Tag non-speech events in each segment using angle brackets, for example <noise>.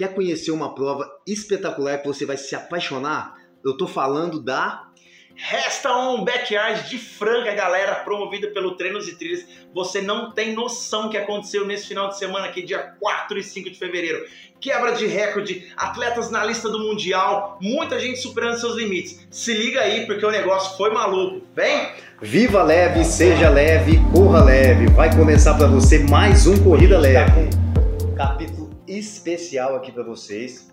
Quer conhecer uma prova espetacular que você vai se apaixonar? Eu tô falando da Resta um backyard de Franca, galera, promovida pelo Treinos e Trilhas. Você não tem noção o que aconteceu nesse final de semana aqui, dia 4 e 5 de fevereiro. Quebra de recorde, atletas na lista do Mundial, muita gente superando seus limites. Se liga aí, porque o negócio foi maluco. Vem! Viva leve, seja leve, corra leve. Vai começar para você mais um Corrida tá Leve. Capítulo especial aqui para vocês.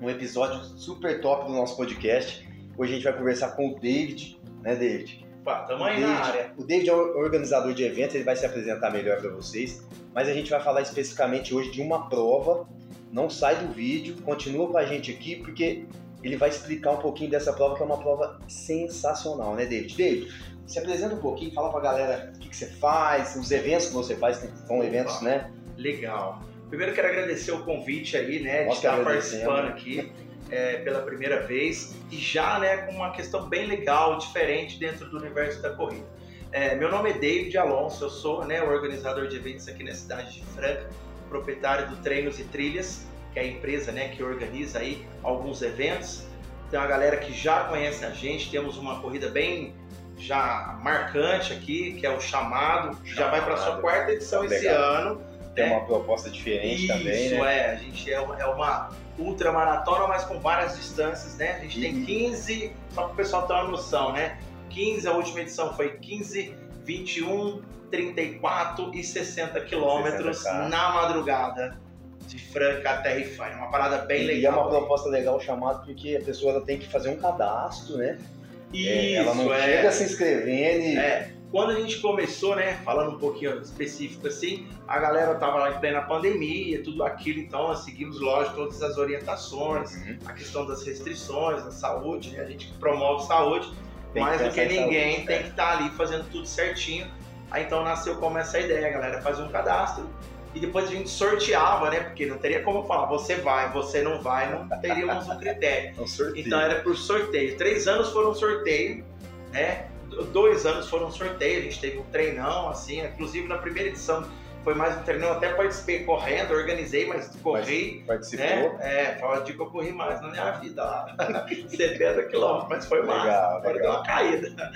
Um episódio super top do nosso podcast Hoje a gente vai conversar com o David, né, David? Tamo aí David, na área. O David é organizador de eventos, ele vai se apresentar melhor para vocês, mas a gente vai falar especificamente hoje de uma prova. Não sai do vídeo, continua com a gente aqui, porque ele vai explicar um pouquinho dessa prova, que é uma prova sensacional, né, David? David, se apresenta um pouquinho, fala pra galera o que, que você faz, os eventos que você faz, são eventos, né? Legal. Primeiro quero agradecer o convite aí, né, de estar participando aqui é, pela primeira vez e já né, com uma questão bem legal, diferente dentro do universo da corrida. É, meu nome é David Alonso, eu sou né, o organizador de eventos aqui na cidade de Franca, proprietário do Treinos e Trilhas, que é a empresa né, que organiza aí alguns eventos. Tem uma galera que já conhece a gente, temos uma corrida bem já marcante aqui, que é o Chamado, que já vai para sua quarta edição Legal. esse ano. Tem uma proposta diferente Isso, também, né? Isso, é. A gente é uma, é uma ultramaratona, mas com várias distâncias, né? A gente tem 15, só para o pessoal ter uma noção, né? 15, a última edição foi 15, 21, 34 e 60 quilômetros na madrugada de Franca até Rifai. Uma parada bem e legal. E é uma proposta legal chamada porque a pessoa tem que fazer um cadastro, né? Isso, é, ela não é. chega se inscrevendo e... É quando a gente começou, né, falando um pouquinho específico assim, a galera tava lá em plena pandemia, tudo aquilo, então nós seguimos, lógico, todas as orientações, uhum. a questão das restrições, da saúde, né, a gente promove saúde, tem mais do que ninguém saúde, tem é. que estar tá ali fazendo tudo certinho. Aí então nasceu como essa ideia, galera, fazer um cadastro e depois a gente sorteava, né? Porque não teria como falar, você vai, você não vai, não teríamos um critério. <laughs> um então era por sorteio. Três anos foram sorteio, né? Dois anos foram sorteio, a gente teve um treinão, assim, inclusive na primeira edição foi mais um treinão, até participei correndo, organizei, mas corri. Participou? Né? É, fala de que eu corri mais na minha vida lá. <laughs> 70 quilômetros, mas foi massa. Legal, legal. Deu uma caída.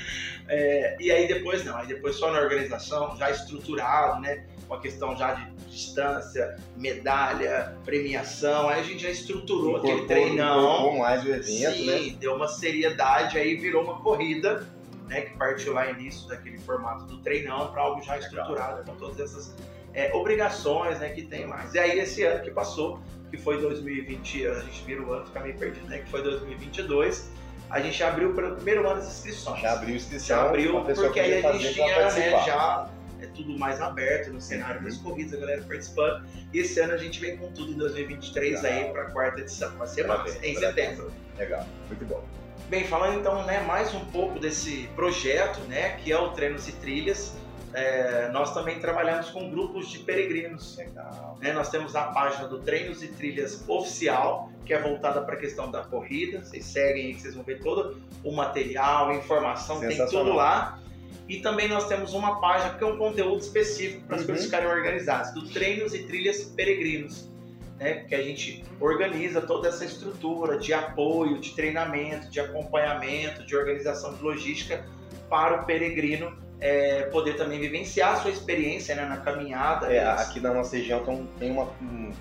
É, e aí depois não, aí depois só na organização, já estruturado, né? Uma questão já de distância, medalha, premiação, aí a gente já estruturou aquele treinão. Com mais o evento, Sim, né? deu uma seriedade, aí virou uma corrida né, que partiu lá início daquele formato do treinão para algo já estruturado com todas essas é, obrigações né, que tem mais. E aí esse ano que passou, que foi 2020, a gente vira o ano, fica meio perdido, né, que foi 2022, a gente abriu para o primeiro ano as inscrições. Já abriu inscrição. Já abriu, porque aí a gente tinha né, já é tudo mais aberto no cenário das corridas, a galera participando. E esse ano a gente vem com tudo em 2023 Legal. aí para a quarta edição. Vai ser em setembro. Legal, muito bom. Bem, falando então né, mais um pouco desse projeto, né, que é o Treinos e Trilhas, é, nós também trabalhamos com grupos de peregrinos. Né, nós temos a página do Treinos e Trilhas Oficial, que é voltada para a questão da corrida. Vocês seguem aí, vocês vão ver todo o material, informação, tem tudo lá. E também nós temos uma página que é um conteúdo específico para as uhum. coisas ficarem organizadas, do Treinos e Trilhas Peregrinos né, que a gente organiza toda essa estrutura de apoio, de treinamento, de acompanhamento, de organização de logística para o peregrino é, poder também vivenciar a sua experiência né, na caminhada. É, aqui na nossa região então, tem uma, um,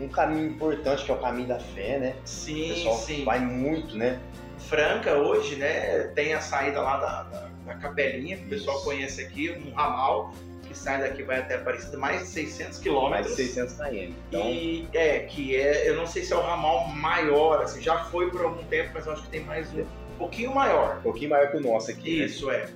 um, caminho importante que é o caminho da fé, né? Sim, o pessoal sim. vai muito, né? Franca hoje, né, tem a saída lá da, da, da Capelinha, que o pessoal conhece aqui, um ramal, que sai daqui vai até Aparecida, mais de 600 quilômetros. Mais de 600 km. Então... E é, que é, eu não sei se é o ramal maior, assim, já foi por algum tempo, mas eu acho que tem mais um, um pouquinho maior. Um pouquinho maior que o nosso aqui. Né? Isso, né? é.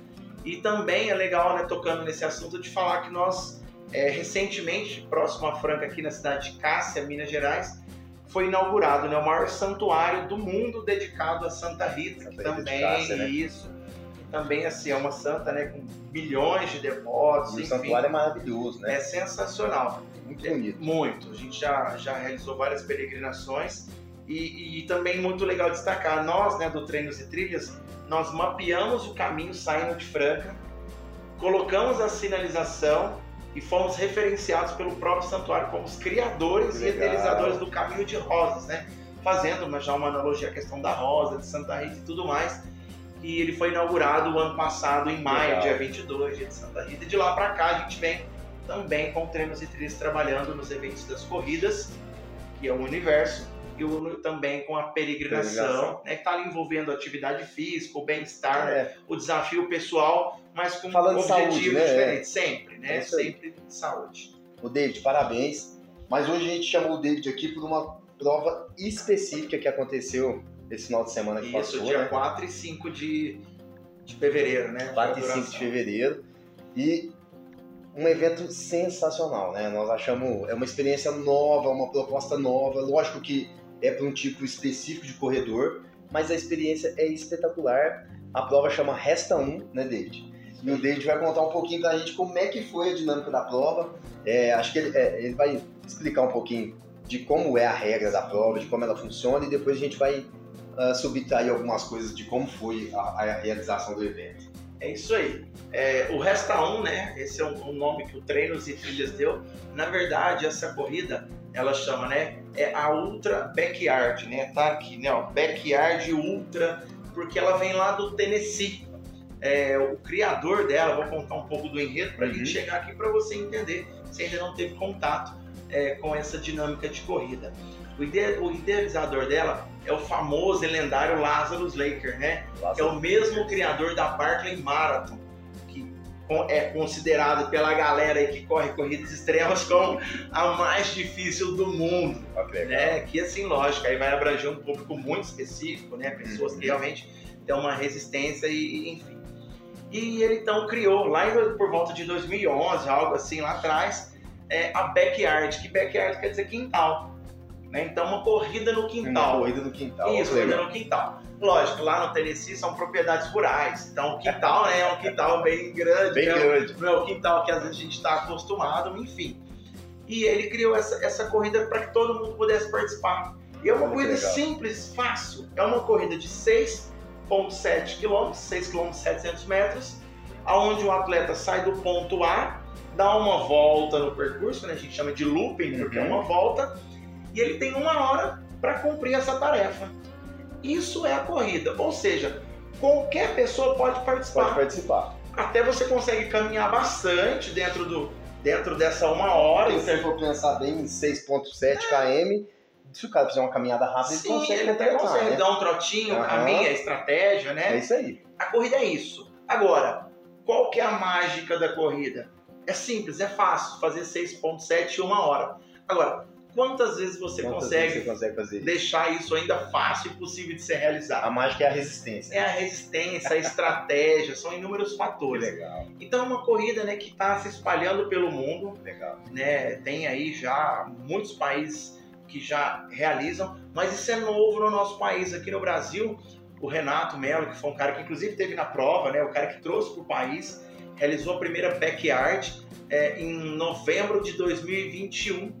E também é legal, né, tocando nesse assunto, de falar que nós, é, recentemente, próximo a Franca, aqui na cidade de Cássia, Minas Gerais, foi inaugurado né, o maior santuário do mundo dedicado a Santa Rita, Santa que Rita também, Cássia, né? isso, também assim, é uma santa né, com milhões de devotos. E o santuário é maravilhoso, né? É sensacional. Muito bonito. É, muito. A gente já, já realizou várias peregrinações e, e, também muito legal destacar, nós né, do Treinos e Trilhas, nós mapeamos o caminho saindo de Franca, colocamos a sinalização e fomos referenciados pelo próprio santuário como os criadores e idealizadores do caminho de rosas, né? Fazendo mas já uma analogia à questão da rosa, de Santa Rita e tudo mais. E ele foi inaugurado o ano passado, em maio, Legal. dia 22, dia de Santa Rita. E de lá para cá a gente vem também com treinos e trilhas trabalhando nos eventos das corridas, que é o universo, e o, também com a peregrinação. Né, que está ali envolvendo atividade física, o bem-estar, é. o desafio pessoal, mas com Falando objetivos saúde, né? diferentes, sempre, né? É sempre de saúde. O David, parabéns. Mas hoje a gente chamou o David aqui por uma prova específica que aconteceu esse final de semana que Isso, passou. Isso, dia né? 4 e 5 de, de fevereiro, né? 4 e 5 de fevereiro. E um evento sensacional, né? Nós achamos, é uma experiência nova, uma proposta nova. Lógico que é para um tipo específico de corredor, mas a experiência é espetacular. A prova chama Resta 1, né, David? E o David vai contar um pouquinho para a gente como é que foi a dinâmica da prova. É, acho que ele, é, ele, vai explicar um pouquinho de como é a regra da prova, de como ela funciona, e depois a gente vai uh, subtrair algumas coisas de como foi a, a realização do evento. É isso aí. É, o Resta 1, né? Esse é o, nome que o Treinos e Trilhas deu. Na verdade, essa corrida, ela chama, né? É a Ultra Backyard, né? Tá aqui, né? Ó, Backyard Ultra, porque ela vem lá do Tennessee. É, o criador dela, vou contar um pouco do enredo para a uhum. gente chegar aqui para você entender se ainda não teve contato é, com essa dinâmica de corrida. O, ide o idealizador dela é o famoso e lendário Lazarus Laker, né? Lazarus. É o mesmo criador da Barclay Marathon, que é considerado pela galera que corre corridas extremas como a mais difícil do mundo, okay, né? Que assim, lógico, aí vai abranger um público muito específico, né? Pessoas uhum. que realmente têm uma resistência e, enfim. E ele então criou, lá por volta de 2011, algo assim lá atrás, é, a Backyard, que Backyard quer dizer quintal. Né? Então, uma corrida no quintal. Uma corrida no quintal. Isso, corrida no quintal. Lógico, lá no Tennessee são propriedades rurais. Então, o quintal né, é um quintal bem grande. Bem né? grande. Não é o quintal que às vezes a gente está acostumado, enfim. E ele criou essa, essa corrida para que todo mundo pudesse participar. E é uma Muito corrida legal. simples, fácil. É uma corrida de 6,7 km, 6 km 700 metros, aonde o atleta sai do ponto A, dá uma volta no percurso, né? a gente chama de looping, porque é uhum. é uma volta, e ele tem uma hora para cumprir essa tarefa. Isso é a corrida, ou seja, qualquer pessoa pode participar. Pode participar. Até você consegue caminhar bastante dentro, do, dentro dessa uma hora. Se for pensar bem em 6,7 é. km, se o cara fizer uma caminhada rápida, Sim, ele consegue ele até consegue né? dar um trotinho, uhum. caminha, estratégia, né? É isso aí. A corrida é isso. Agora, qual que é a mágica da corrida? É simples, é fácil fazer 6.7 em uma hora. Agora, quantas vezes você, quantas consegue, vezes você consegue fazer deixar isso ainda fácil e possível de ser realizado? A mágica é a resistência. É a resistência, a estratégia, são inúmeros fatores. Legal. Então é uma corrida né, que está se espalhando pelo mundo. Legal. Né, tem aí já muitos países que já realizam, mas isso é novo no nosso país. Aqui no Brasil, o Renato Melo, que foi um cara que inclusive teve na prova, né, o cara que trouxe para o país, realizou a primeira backyard é, em novembro de 2021,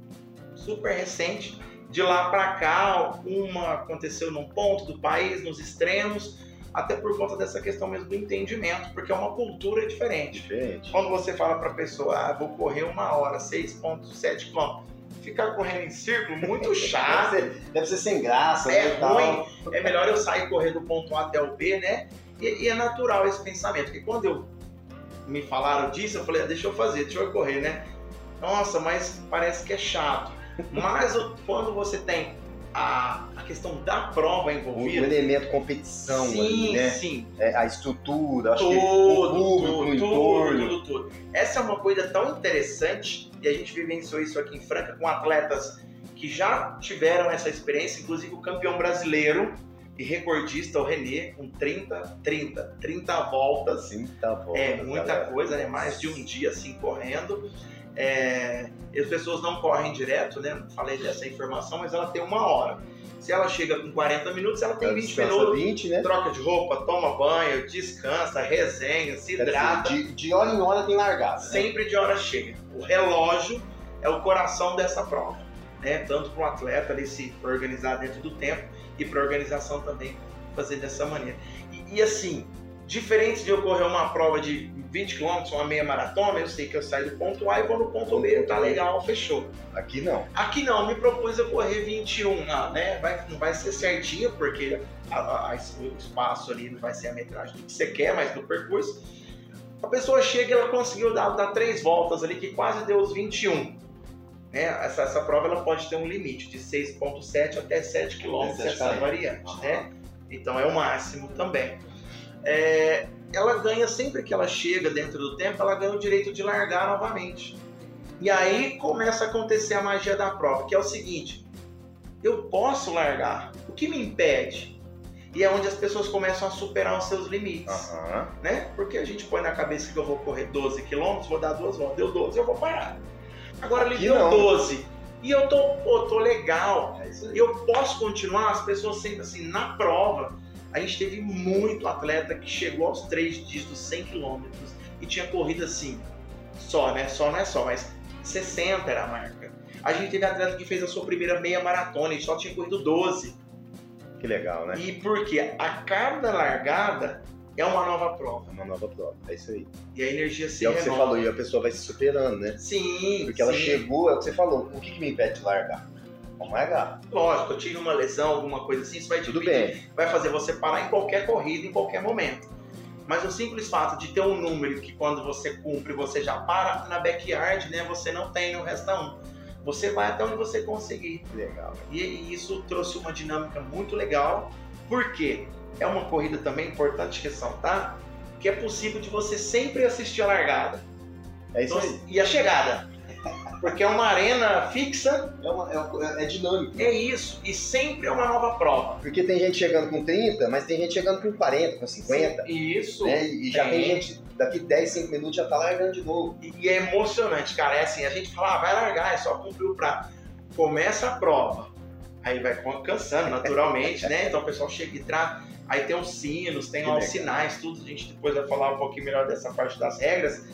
super recente. De lá para cá, uma aconteceu num ponto do país, nos extremos, até por conta dessa questão mesmo do entendimento, porque é uma cultura diferente. diferente. Quando você fala para a pessoa, ah, vou correr uma hora, 6,7 km, ficar correndo em círculo, muito <laughs> chato. deve, ser, deve ser sem graça. É né, ruim. É melhor eu sair correr do ponto A até o B, né? E, e, é natural esse pensamento, porque quando eu me falaram disso, eu falei, ah, deixa eu fazer, deixa eu correr, né? Nossa, mas parece que é chato. Mas quando você tem a, a questão da prova envolvida. O elemento competição sim, ali, né? Sim, é, a estrutura, acho tudo, que o público, tudo, o entorno. Tudo, tudo, tudo. Essa é uma coisa tão interessante e a gente vivenciou isso aqui em Franca com atletas que já tiveram essa experiência, inclusive o campeão brasileiro e recordista, o Renê, com 30, 30, 30 voltas. 30 voltas. É muita galera. coisa, né? Mais de um dia assim correndo. É, as pessoas não correm direto, né? Falei dessa informação, mas ela tem uma hora. Se ela chega com 40 minutos, ela tem ela 20 minutos. 20, né? Troca de roupa, toma banho, descansa, resenha, se hidrata. De, de hora em hora tem largada. Né? Sempre de hora cheia. O relógio é o coração dessa prova. Né? Tanto para o atleta ali se organizar dentro do tempo e para a organização também fazer dessa maneira. E, e, assim, Diferente de eu correr uma prova de 20 km, uma meia maratona, eu sei que eu saio do ponto A e vou no ponto B, tá legal, fechou. Aqui não. Aqui não, me propus eu correr 21, não, né? Vai, não vai ser certinho, porque a, a, o espaço ali não vai ser a metragem que você quer, mas no percurso. A pessoa chega e ela conseguiu dar, dar três voltas ali, que quase deu os 21. Né? Essa, essa prova ela pode ter um limite de 6,7 até 7 km essa variante, uhum. né? Então é o máximo também. É, ela ganha, sempre que ela chega dentro do tempo, ela ganha o direito de largar novamente. E aí começa a acontecer a magia da prova, que é o seguinte: eu posso largar, o que me impede? E é onde as pessoas começam a superar os seus limites, uhum. né? Porque a gente põe na cabeça que eu vou correr 12 km, vou dar duas voltas, deu 12, eu vou parar. Agora ele deu 12 e eu tô, pô, tô legal, é eu posso continuar, as pessoas sempre assim, na prova, a gente teve muito atleta que chegou aos três dígitos, 100 quilômetros, e tinha corrido assim, só, né? Só não é só, mas 60 era a marca. A gente teve atleta que fez a sua primeira meia maratona e só tinha corrido 12. Que legal, né? E porque a cada largada é uma nova prova. É uma nova prova, é isso aí. E a energia se E é o que você falou, e a pessoa vai se superando, né? Sim. Porque ela chegou, é o que você falou, o que, que me impede de largar? Vamos largar. Lógico, eu tive uma lesão, alguma coisa assim, isso vai te Tudo bem. vai fazer você parar em qualquer corrida, em qualquer momento. Mas o simples fato de ter um número que quando você cumpre, você já para na backyard, né? Você não tem no resta um. Você vai até onde você conseguir. Legal. E, e isso trouxe uma dinâmica muito legal. Por quê? É uma corrida também importante ressaltar que é possível de você sempre assistir a largada. É isso então, aí. E a chegada. Porque é uma arena fixa. É, uma, é, é, dinâmico. É isso. E sempre é uma nova prova. Porque tem gente chegando com 30, mas tem gente chegando com 40, com 50. Sim, isso. Né? E já tem. tem gente, daqui 10, 5 minutos já tá largando de novo. E, e, é emocionante, cara. É assim, a gente fala, ah, vai largar, é só cumprir o prazo. Começa a prova. Aí vai cansando, naturalmente, né? Então o pessoal chega e traz. Aí tem os sinos, tem os sinais, tudo. A gente depois vai falar um pouquinho melhor dessa parte das regras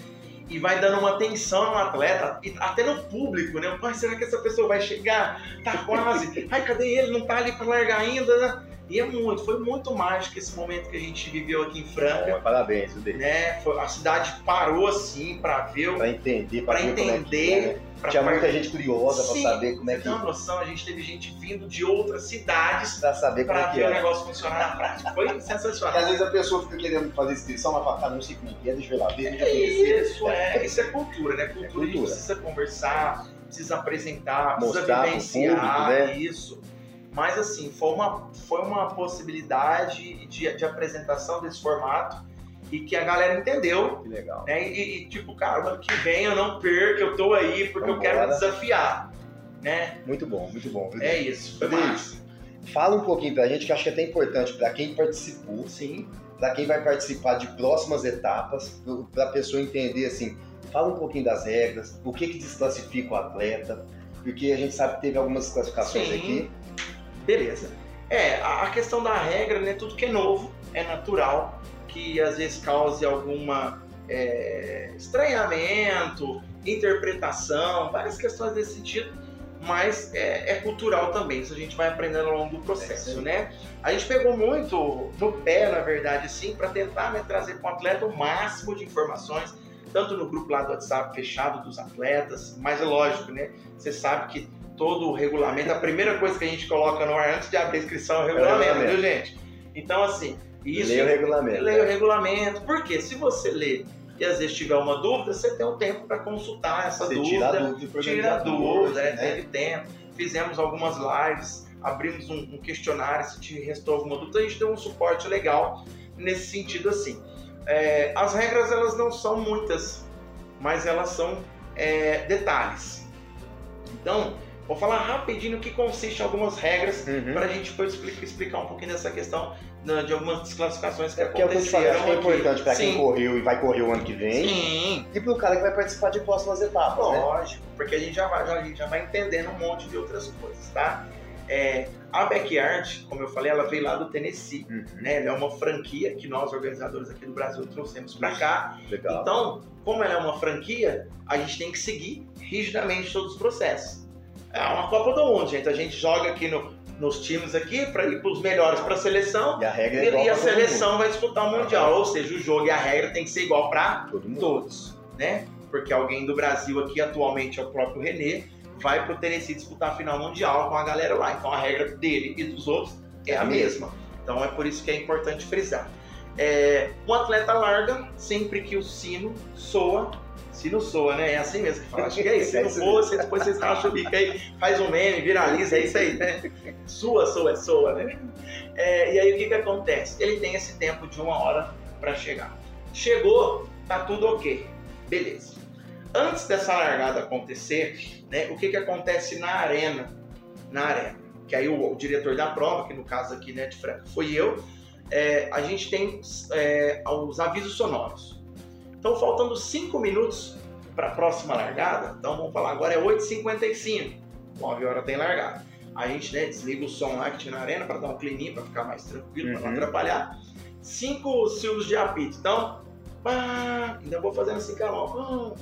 e vai dando uma tensão no atleta, e até no público, né? Pai, será que essa pessoa vai chegar? Tá quase. Ai, cadê ele? Não tá ali para largar ainda, né? E é muito, foi muito mágico esse momento que a gente viveu aqui em Franca. Bom, parabéns, né? Foi, a cidade parou assim para ver, para entender, para entender. É é, né? Tinha muita gente curiosa para saber como é que. Uma noção, a gente teve gente vindo de outras cidades para saber como é que ver o negócio funcionar na prática. Foi <laughs> sensacional. às vezes a pessoa fica querendo fazer inscrição, mas fala, não sei como é que é, deixa eu ver lá ver. É isso, é. Isso é cultura, né? Cultura, é cultura. a gente precisa conversar, precisa apresentar, precisa Mostrar vivenciar público, né? isso. Mas assim, foi uma, foi uma possibilidade de, de apresentação desse formato e que a galera entendeu. Que legal. Né? E, e, tipo, cara, ano que vem eu não perco, eu tô aí porque Vamos eu quero me desafiar. Né? Muito bom, muito bom. É isso, foi. Fala um pouquinho pra gente, que acho que é até importante para quem participou, Sim. para quem vai participar de próximas etapas, para a pessoa entender assim, fala um pouquinho das regras, o que que desclassifica o atleta, porque a gente sabe que teve algumas classificações Sim. aqui Beleza. É, a questão da regra, né? Tudo que é novo é natural que às vezes cause alguma é, estranhamento, interpretação, várias questões desse sentido, mas é, é, cultural também, isso a gente vai aprendendo ao longo do processo, é, né? A gente pegou muito no pé, na verdade, sim, para tentar né, trazer para o atleta o máximo de informações, tanto no grupo lá do WhatsApp fechado dos atletas, mas é lógico, né? Você sabe que todo o regulamento. A primeira coisa que a gente coloca no ar antes de abrir a inscrição é o regulamento, é o regulamento. viu, gente? Então, assim, isso. Leia o regulamento. Leia o regulamento. Porque se você lê e às vezes tiver uma dúvida, você tem um tempo para consultar essa você dúvida. Tira a dúvida. Tira a dúvida, né? teve tempo. Fizemos algumas lives, abrimos um, um questionário, se te restou alguma dúvida, a gente deu um suporte legal nesse sentido assim. É, as regras elas não são muitas, mas elas são é, detalhes. Então, Vou falar rapidinho o que consiste algumas regras uhum. para a gente depois explicar, explicar um pouquinho dessa questão de algumas desclassificações que é, aconteceram. Que é, que é importante para quem correu e vai correr o ano que vem. Sim. E para o cara que vai participar de próximas etapas. Né? Lógico, né? porque a gente já vai, já, a gente já vai entendendo um monte de outras coisas, tá? É, a Backyard, como eu falei, ela veio lá do Tennessee, uhum. né? Ela é uma franquia que nós, organizadores aqui do Brasil, trouxemos para cá. Legal. Então, como ela é uma franquia, a gente tem que seguir rigidamente todos os processos. É uma Copa do Mundo, gente. A gente joga aqui no, nos times aqui para ir para os melhores para a seleção. E a regra é E, igual e a seleção mundo. vai disputar o Mundial. Ou seja, o jogo e a regra tem que ser igual para todos, né? Porque alguém do Brasil aqui, atualmente é o próprio Renê, vai pro Tennessee disputar a final mundial com a galera lá. Então a regra dele e dos outros é a mesma. Então é por isso que é importante frisar. É, o atleta larga sempre que o sino soa. Sino soa, né? É assim mesmo que fala. Acho que é isso. <laughs> Se É não isso for, você, depois vocês racham o bico aí, faz um meme, viraliza, é isso aí, né? Sua, soa, é soa, né? É, e aí o que, que acontece? Ele tem esse tempo de uma hora para chegar. Chegou, tá tudo ok. Beleza. Antes dessa largada acontecer, né, o que, que acontece na arena? Na arena. Que aí o, o diretor da prova, que no caso aqui né, de Franca foi eu, é, a gente tem é, os avisos sonoros. Então, faltando 5 minutos para a próxima largada, então vamos falar agora é 8h55, 9 horas tem largada. A gente né, desliga o som lá que tinha na arena para dar um clininho, para ficar mais tranquilo, para não Uhum. atrapalhar. Cinco silvos de apito. Então, pá, ainda vou fazendo assim com a mão.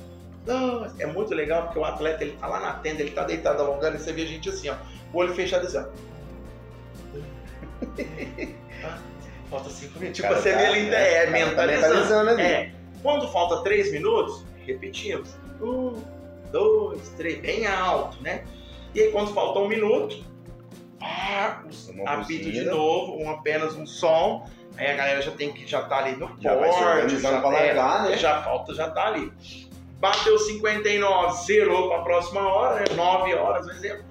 Ah. É muito legal porque o atleta ele tá lá na tenda, ele tá deitado alongando e você vê a gente assim, ó, o olho fechado assim, ó. <laughs> Falta cinco minutos. Tipo, você vê ele é, Tá mentalizando. mentalizando ali. É. Quando falta três minutos, repetimos. Um, dois, três, bem alto, né? E aí quando falta um minuto, Uma apito de novo, um, apenas um som. Aí a galera já tem que já tá ali no Já organizando já, pra largar, né? já falta, já tá ali. Bateu 59, zerou para a próxima hora, né? 9 horas, por exemplo.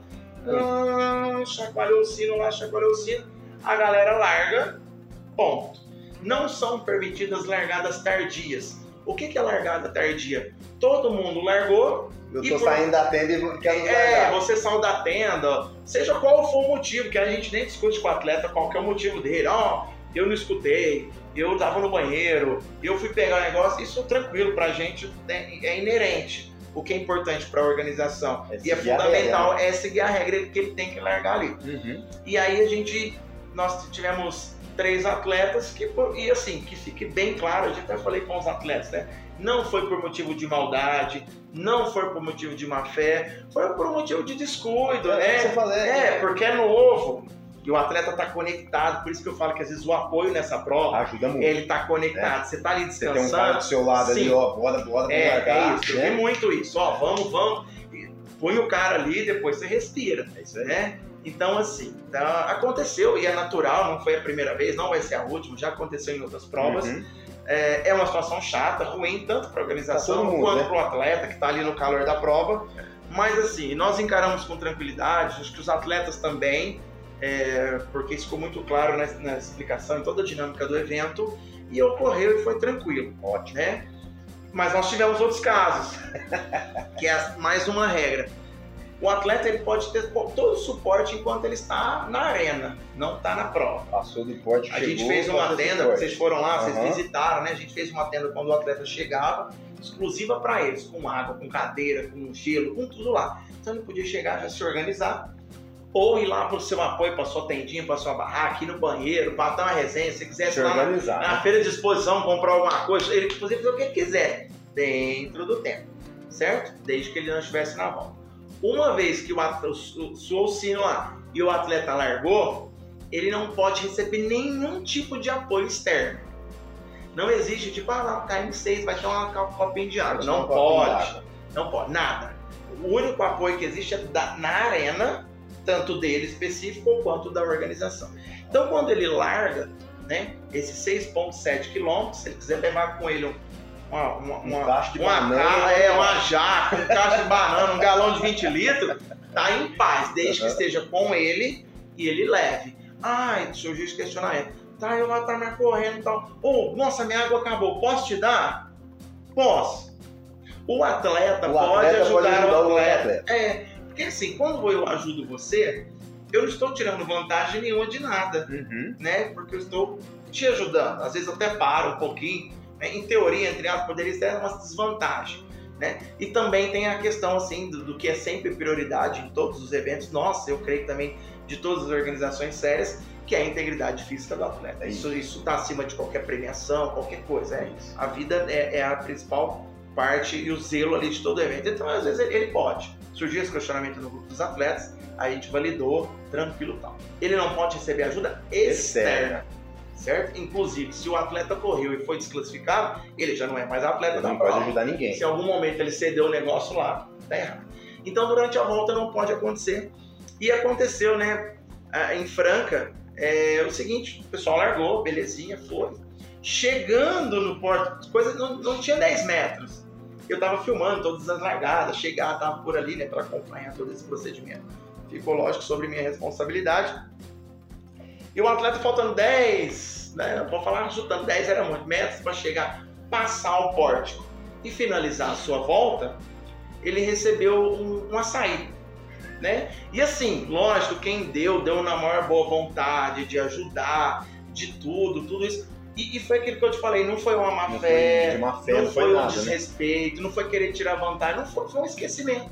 Ah, chacoalhou o sino lá, chacoalhou o sino. A galera larga, ponto. Não são permitidas largadas tardias. O que, que é largada tardia? Todo mundo largou, Eu tô por- saindo da tenda e quero é, largar. você saiu da tenda, seja qual for o motivo, que a gente nem discute com o atleta qual que é o motivo dele. Ó, eu não escutei, eu tava no banheiro, eu fui pegar o negócio, isso tranquilo pra gente é, inerente. O que é importante pra organização É e é seguir a fundamental é seguir a regra que ele tem que largar ali. Uhum. E aí a gente, nós tivemos três atletas que, e assim, que fique bem claro, eu já até falei com os atletas, né? Não foi por motivo de maldade, não foi por motivo de má fé, foi por motivo de descuido, É, né? fala, é, É, porque é novo. E o atleta tá conectado, por isso que eu falo que às vezes o apoio nessa prova, Ajuda muito. ele tá conectado. Você tá ali Você tem um descansando. cara do seu lado ali, Sim. ó, bora, bora, É, largar. é isso, eu vi né? muito isso. Ó, vamos, vamos. Põe o cara ali, depois você respira É né? Então, assim, tá- aconteceu e é natural, não foi a primeira vez, não vai ser a última, já aconteceu em outras provas. Uhum. É, é uma situação chata, ruim, tanto para a organização todo mundo, quanto né? para o atleta que está ali no calor da prova. Mas, assim, nós encaramos com tranquilidade, acho que os atletas também, é, porque isso ficou muito claro na, na explicação, em toda a dinâmica do evento, e ocorreu e foi tranquilo Ótimo. né? Mas nós tivemos outros casos, <laughs> que é mais uma regra. O atleta ele pode ter todo o suporte enquanto ele está na arena, não está na prova. Passou do porte, A chegou. gente fez uma tenda, vocês foram lá, vocês Aham. visitaram, né? A gente fez uma tenda quando o atleta chegava, exclusiva para eles, com água, com cadeira, com gelo, com tudo lá. Então ele podia chegar, já se organizar, ou ir lá para o seu apoio, para sua tendinha, para sua barraca, ir no banheiro, para dar uma resenha, se quisesse Se lá na, organizar. na feira de exposição comprar alguma coisa, ele podia fazer o que ele quiser, dentro do tempo, certo? Desde que ele não estivesse na volta. Uma vez que o atleta soou o sino lá e o atleta largou, ele não pode receber nenhum tipo de apoio externo. Não existe, tipo, ah, lá, KM6 vai ter uma um copinho de água. Não pode. d'água. Não pode, nada. O único apoio que existe é da- na arena, tanto dele específico quanto da organização. Então, quando ele larga, né, esses 6,7 quilômetros, se ele quiser levar com ele um- uma, uma, Um uma, cacho de uma banana. ca- é, uma jaca, um cacho de banana, um galão de 20 litros, tá em paz, desde que esteja com ele e ele leve. Ai, surgiu esse questionamento. Tá, eu lá tá me correndo e tal. Ô, nossa, minha água acabou, posso te dar? Posso. O atleta O pode atleta ajudar pode ajudar o o atleta. atleta. É, porque assim, quando eu ajudo você, eu não estou tirando vantagem nenhuma de nada, Uhum. né? Porque eu estou te ajudando. Às vezes eu até paro um pouquinho. Né? Em teoria, entre aspas, poderia ser uma desvantagem. Né? E também tem a questão assim do, do que é sempre prioridade em todos os eventos. Nossa, eu creio que também de todas as organizações sérias, que é a integridade física do atleta. Isso isso está acima de qualquer premiação, qualquer coisa. É a vida é, é a principal parte e o zelo ali de todo o evento. Então, às vezes, ele, ele pode. Surgiu esse questionamento no grupo dos atletas, a gente validou, tranquilo tal. Ele não pode receber ajuda externa. Certo? Inclusive, se o atleta correu e foi desclassificado, ele já não é mais atleta Ele da não prova. pode ajudar ninguém. Se em algum momento ele cedeu o negócio lá, tá errado. Então, durante a volta não pode acontecer. E aconteceu, né, em Franca, é o seguinte, o pessoal largou, belezinha, foi. Chegando no porto, coisa não, não tinha 10 metros. Eu tava filmando todas as largadas, chegar, tava por ali, né, para acompanhar todo esse procedimento. Ficou, lógico, sobre minha responsabilidade. E o atleta faltando 10, né, vou falar chutando 10 era muito, metros para chegar, passar o pórtico e finalizar a sua volta, ele recebeu um, um açaí. Né? E assim, lógico, quem deu, deu na maior boa vontade de ajudar, de tudo, tudo isso. E, e foi aquilo que eu te falei, não foi uma má Não fé, foi má fé, não, não foi foi um nada, né? desrespeito, não foi querer tirar vantagem, não foi, foi um esquecimento.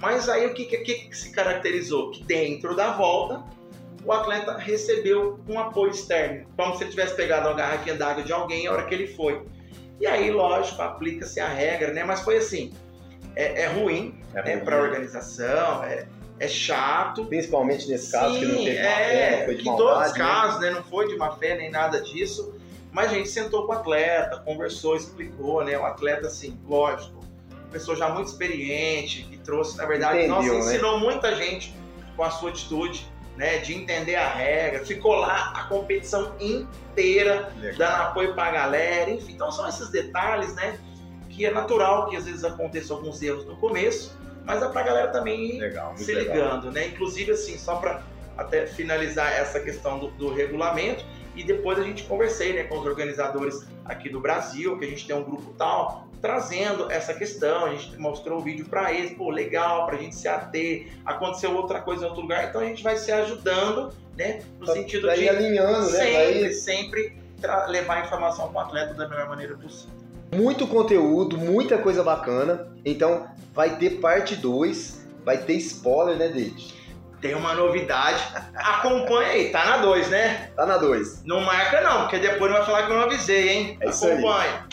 Mas aí o que, que, que se caracterizou? Que dentro da volta, o atleta recebeu um apoio externo, como se ele tivesse pegado uma garrafinha d'água de alguém a hora que ele foi. E aí, lógico, aplica-se a regra, né? Mas foi assim, é, é ruim É né, para a organização, é, é chato. Principalmente nesse caso que não Sim, teve má é, fé, não foi de em todos os né? casos, né, não foi de má fé nem nada disso, mas a gente sentou com o atleta, conversou, explicou, né, o atleta, assim, lógico, pessoa já muito experiente, que trouxe, na verdade, Entendeu, nossa, né? ensinou muita gente com a sua atitude, né, de entender a regra, ficou lá a competição inteira, Legal. dando apoio pra galera, enfim, então são esses detalhes, né, que é natural que às vezes aconteçam alguns erros no começo, mas é pra galera também ir Legal, se legal. ligando, né? Inclusive, assim, só para até finalizar essa questão do, do regulamento, e depois a gente conversei né, com os organizadores aqui do Brasil, que a gente tem um grupo tal, trazendo essa questão, a gente mostrou o vídeo para eles, pô, legal, pra gente se ater, aconteceu outra coisa em outro lugar, então a gente vai se ajudando, né? No Pra- sentido de alinhando, né? sempre, Vai- sempre levar a informação para o atleta da melhor maneira possível. Muito conteúdo, muita coisa bacana. Então vai ter parte 2, vai ter spoiler, né, David? Tem uma novidade, acompanha aí, tá na 2, né? Tá na 2. Não marca não, porque depois não vai falar que eu não avisei, hein? É isso aí. Acompanha.